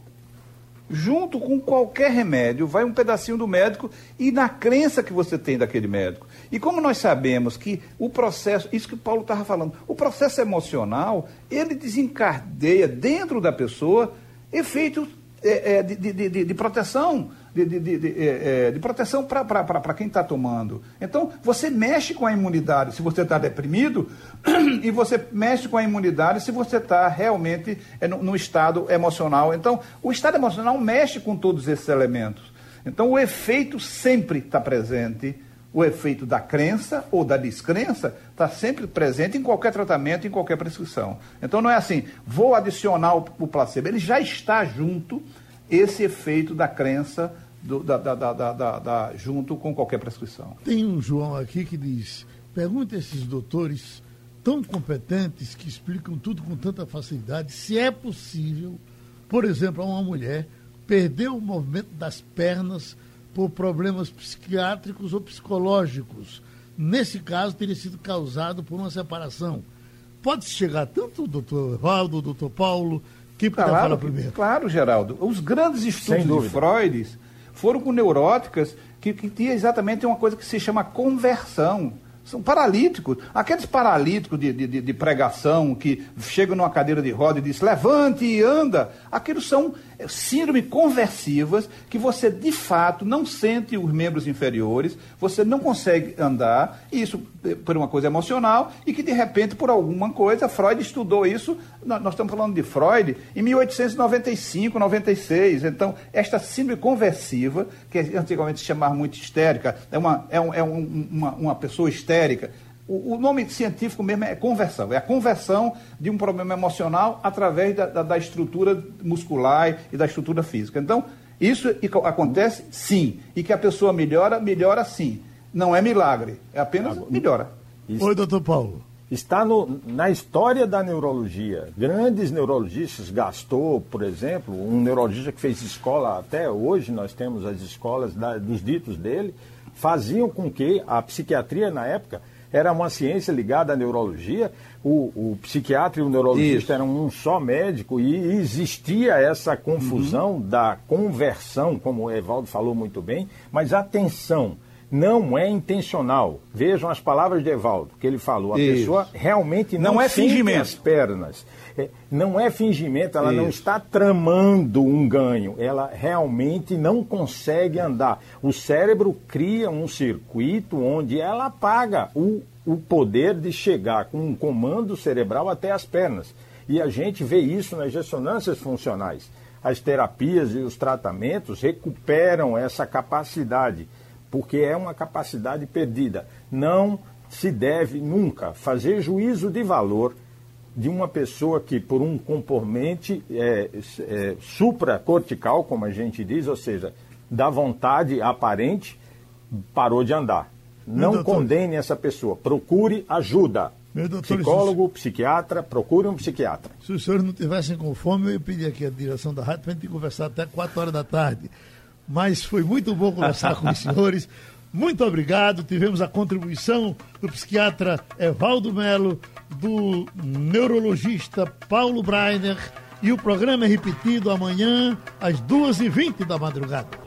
Junto com qualquer remédio vai um pedacinho do médico e na crença que você tem daquele médico. E como nós sabemos que o processo, isso que o Paulo estava falando, o processo emocional, ele desencadeia dentro da pessoa efeitos é, é, de, de, de, de proteção de, de, de, é, é, de proteção para quem está tomando. Então, você mexe com a imunidade se você está deprimido e você mexe com a imunidade se você está realmente é, no, no estado emocional. Então, o estado emocional mexe com todos esses elementos. Então, o efeito sempre está presente. O efeito da crença ou da descrença está sempre presente em qualquer tratamento, em qualquer prescrição. Então não é assim, vou adicionar o placebo. Ele já está junto esse efeito da crença do, da, da, da, junto com qualquer prescrição. Tem um João aqui que diz: pergunta a esses doutores tão competentes que explicam tudo com tanta facilidade se é possível, por exemplo, a uma mulher perder o movimento das pernas por problemas psiquiátricos ou psicológicos. Nesse caso, teria sido causado por uma separação. Pode chegar tanto o doutor Evaldo, o doutor Paulo, quem claro, falar primeiro? Claro, Geraldo. Os grandes estudos de Freud foram com neuróticas que, que tinha exatamente uma coisa que se chama conversão. São paralíticos. Aqueles paralíticos de, de, de, pregação que chegam numa cadeira de roda e dizem levante e anda. Aqueles são síndromes conversivas que você de fato não sente os membros inferiores, você não consegue andar, isso eh, por uma coisa emocional, e que de repente, por alguma coisa, Freud estudou isso, nós estamos falando de Freud, em 1895, 96. Então, esta síndrome conversiva, que antigamente se chamava muito histérica, é uma, é, um, é um, uma, uma pessoa histérica, o, o, nome científico mesmo é conversão. É a conversão de um problema emocional através da, da, da estrutura muscular e da estrutura física. Então, isso acontece sim. E que a pessoa melhora, melhora sim. Não é milagre, é apenas melhora. Isso. Oi, doutor Paulo. Está no, na história da neurologia. Grandes neurologistas, Gastou, por exemplo, um neurologista que fez escola até hoje, nós temos as escolas da, dos ditos dele, faziam com que a psiquiatria na época era uma ciência ligada à neurologia, o, o psiquiatra e o neurologista Isso. eram um só médico e existia essa confusão uhum. da conversão, como o Evaldo falou muito bem, mas atenção, não é intencional. Vejam as palavras de Evaldo, que ele falou. A Isso. pessoa realmente não, não é fingimento. as pernas. É, não é fingimento, ela Isso. não está tramando um ganho, ela realmente não consegue andar. O cérebro cria um circuito onde ela apaga o, o poder de chegar com um comando cerebral até as pernas. E a gente vê isso nas ressonâncias funcionais. As terapias e os tratamentos recuperam essa capacidade, porque é uma capacidade perdida. Não se deve nunca fazer juízo de valor de uma pessoa que, por um componente é, é, supracortical, como a gente diz, ou seja, da vontade aparente, parou de andar. Não doutor, condene essa pessoa. Procure ajuda. Doutor, Psicólogo, psiquiatra, procure um psiquiatra. Se os senhores não tivessem com fome, eu ia pedir aqui a direção da rádio para a gente conversar até 4 horas da tarde. Mas foi muito bom conversar com os senhores. Muito obrigado. Tivemos a contribuição do psiquiatra Evaldo Melo, do neurologista Paulo Breiner. E o programa é repetido amanhã às 2h20 da madrugada.